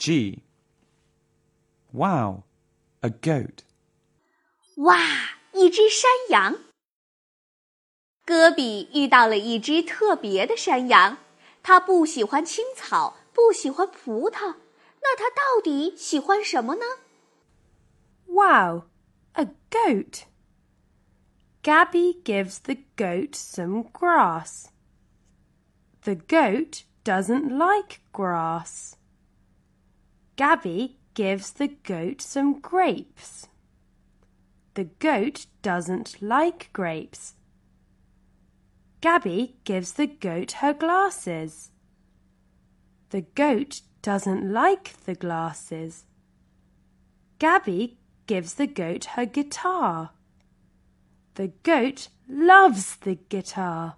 G. Wow, a goat. 哇，一只山羊。戈比遇到了一只特别的山羊，它不喜欢青草，不喜欢葡萄，那它到底喜欢什么呢？Wow, a goat. Gabby gives the goat some grass. The goat doesn't like grass. Gabby gives the goat some grapes. The goat doesn't like grapes. Gabby gives the goat her glasses. The goat doesn't like the glasses. Gabby gives the goat her guitar. The goat loves the guitar.